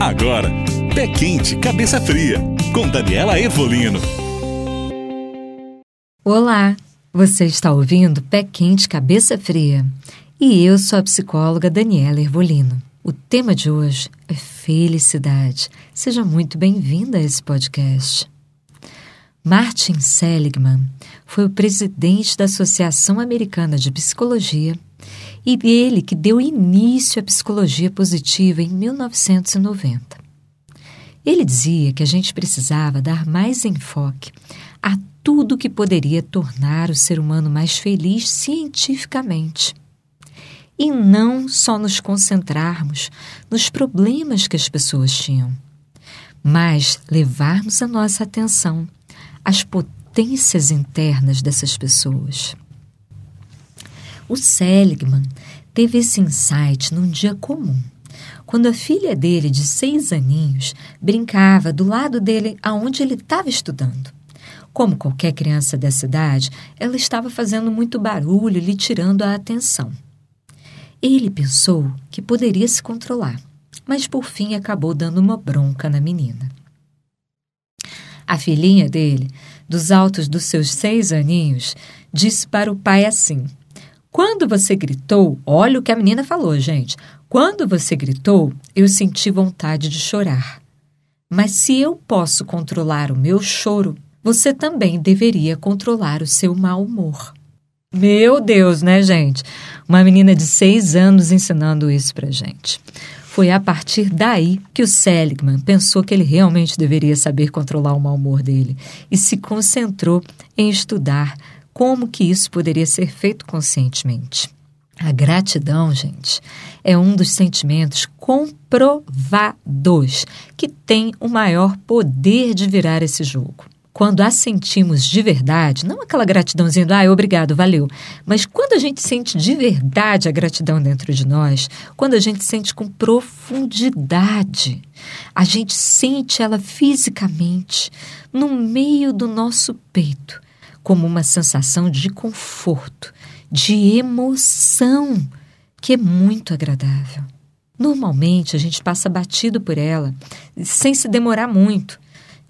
Agora, Pé Quente, Cabeça Fria, com Daniela Evolino. Olá, você está ouvindo Pé Quente, Cabeça Fria. E eu sou a psicóloga Daniela Ervolino. O tema de hoje é felicidade. Seja muito bem-vinda a esse podcast. Martin Seligman foi o presidente da Associação Americana de Psicologia e ele que deu início à psicologia positiva em 1990. Ele dizia que a gente precisava dar mais enfoque a tudo que poderia tornar o ser humano mais feliz cientificamente. E não só nos concentrarmos nos problemas que as pessoas tinham, mas levarmos a nossa atenção às potências internas dessas pessoas. O Seligman teve esse insight num dia comum, quando a filha dele, de seis aninhos, brincava do lado dele aonde ele estava estudando. Como qualquer criança dessa idade, ela estava fazendo muito barulho, lhe tirando a atenção. Ele pensou que poderia se controlar, mas por fim acabou dando uma bronca na menina. A filhinha dele, dos altos dos seus seis aninhos, disse para o pai assim: quando você gritou, olha o que a menina falou, gente. Quando você gritou, eu senti vontade de chorar. Mas se eu posso controlar o meu choro, você também deveria controlar o seu mau humor. Meu Deus, né, gente? Uma menina de seis anos ensinando isso pra gente. Foi a partir daí que o Seligman pensou que ele realmente deveria saber controlar o mau humor dele e se concentrou em estudar como que isso poderia ser feito conscientemente. A gratidão, gente, é um dos sentimentos comprovados que tem o maior poder de virar esse jogo. Quando a sentimos de verdade, não aquela gratidãozinha do ah, obrigado, valeu, mas quando a gente sente de verdade a gratidão dentro de nós, quando a gente sente com profundidade, a gente sente ela fisicamente no meio do nosso peito como uma sensação de conforto, de emoção, que é muito agradável. Normalmente a gente passa batido por ela, sem se demorar muito.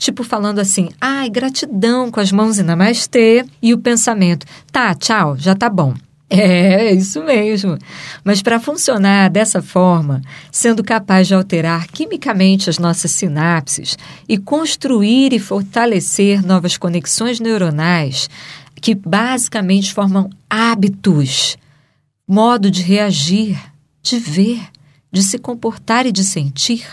Tipo falando assim, ai, gratidão, com as mãos em namastê, e o pensamento, tá, tchau, já tá bom. É, é, isso mesmo. Mas para funcionar dessa forma, sendo capaz de alterar quimicamente as nossas sinapses e construir e fortalecer novas conexões neuronais, que basicamente formam hábitos, modo de reagir, de ver, de se comportar e de sentir,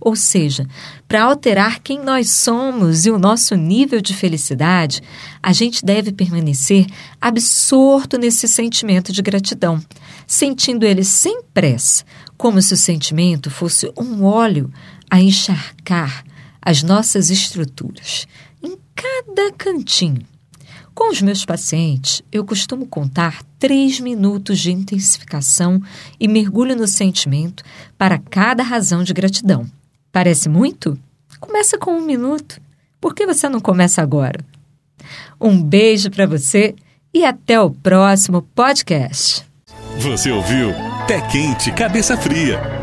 ou seja, para alterar quem nós somos e o nosso nível de felicidade, a gente deve permanecer absorto nesse sentimento de gratidão, sentindo ele sem pressa, como se o sentimento fosse um óleo a encharcar as nossas estruturas, em cada cantinho. Com os meus pacientes, eu costumo contar três minutos de intensificação e mergulho no sentimento para cada razão de gratidão. Parece muito? Começa com um minuto. Por que você não começa agora? Um beijo para você e até o próximo podcast. Você ouviu Pé Quente, Cabeça Fria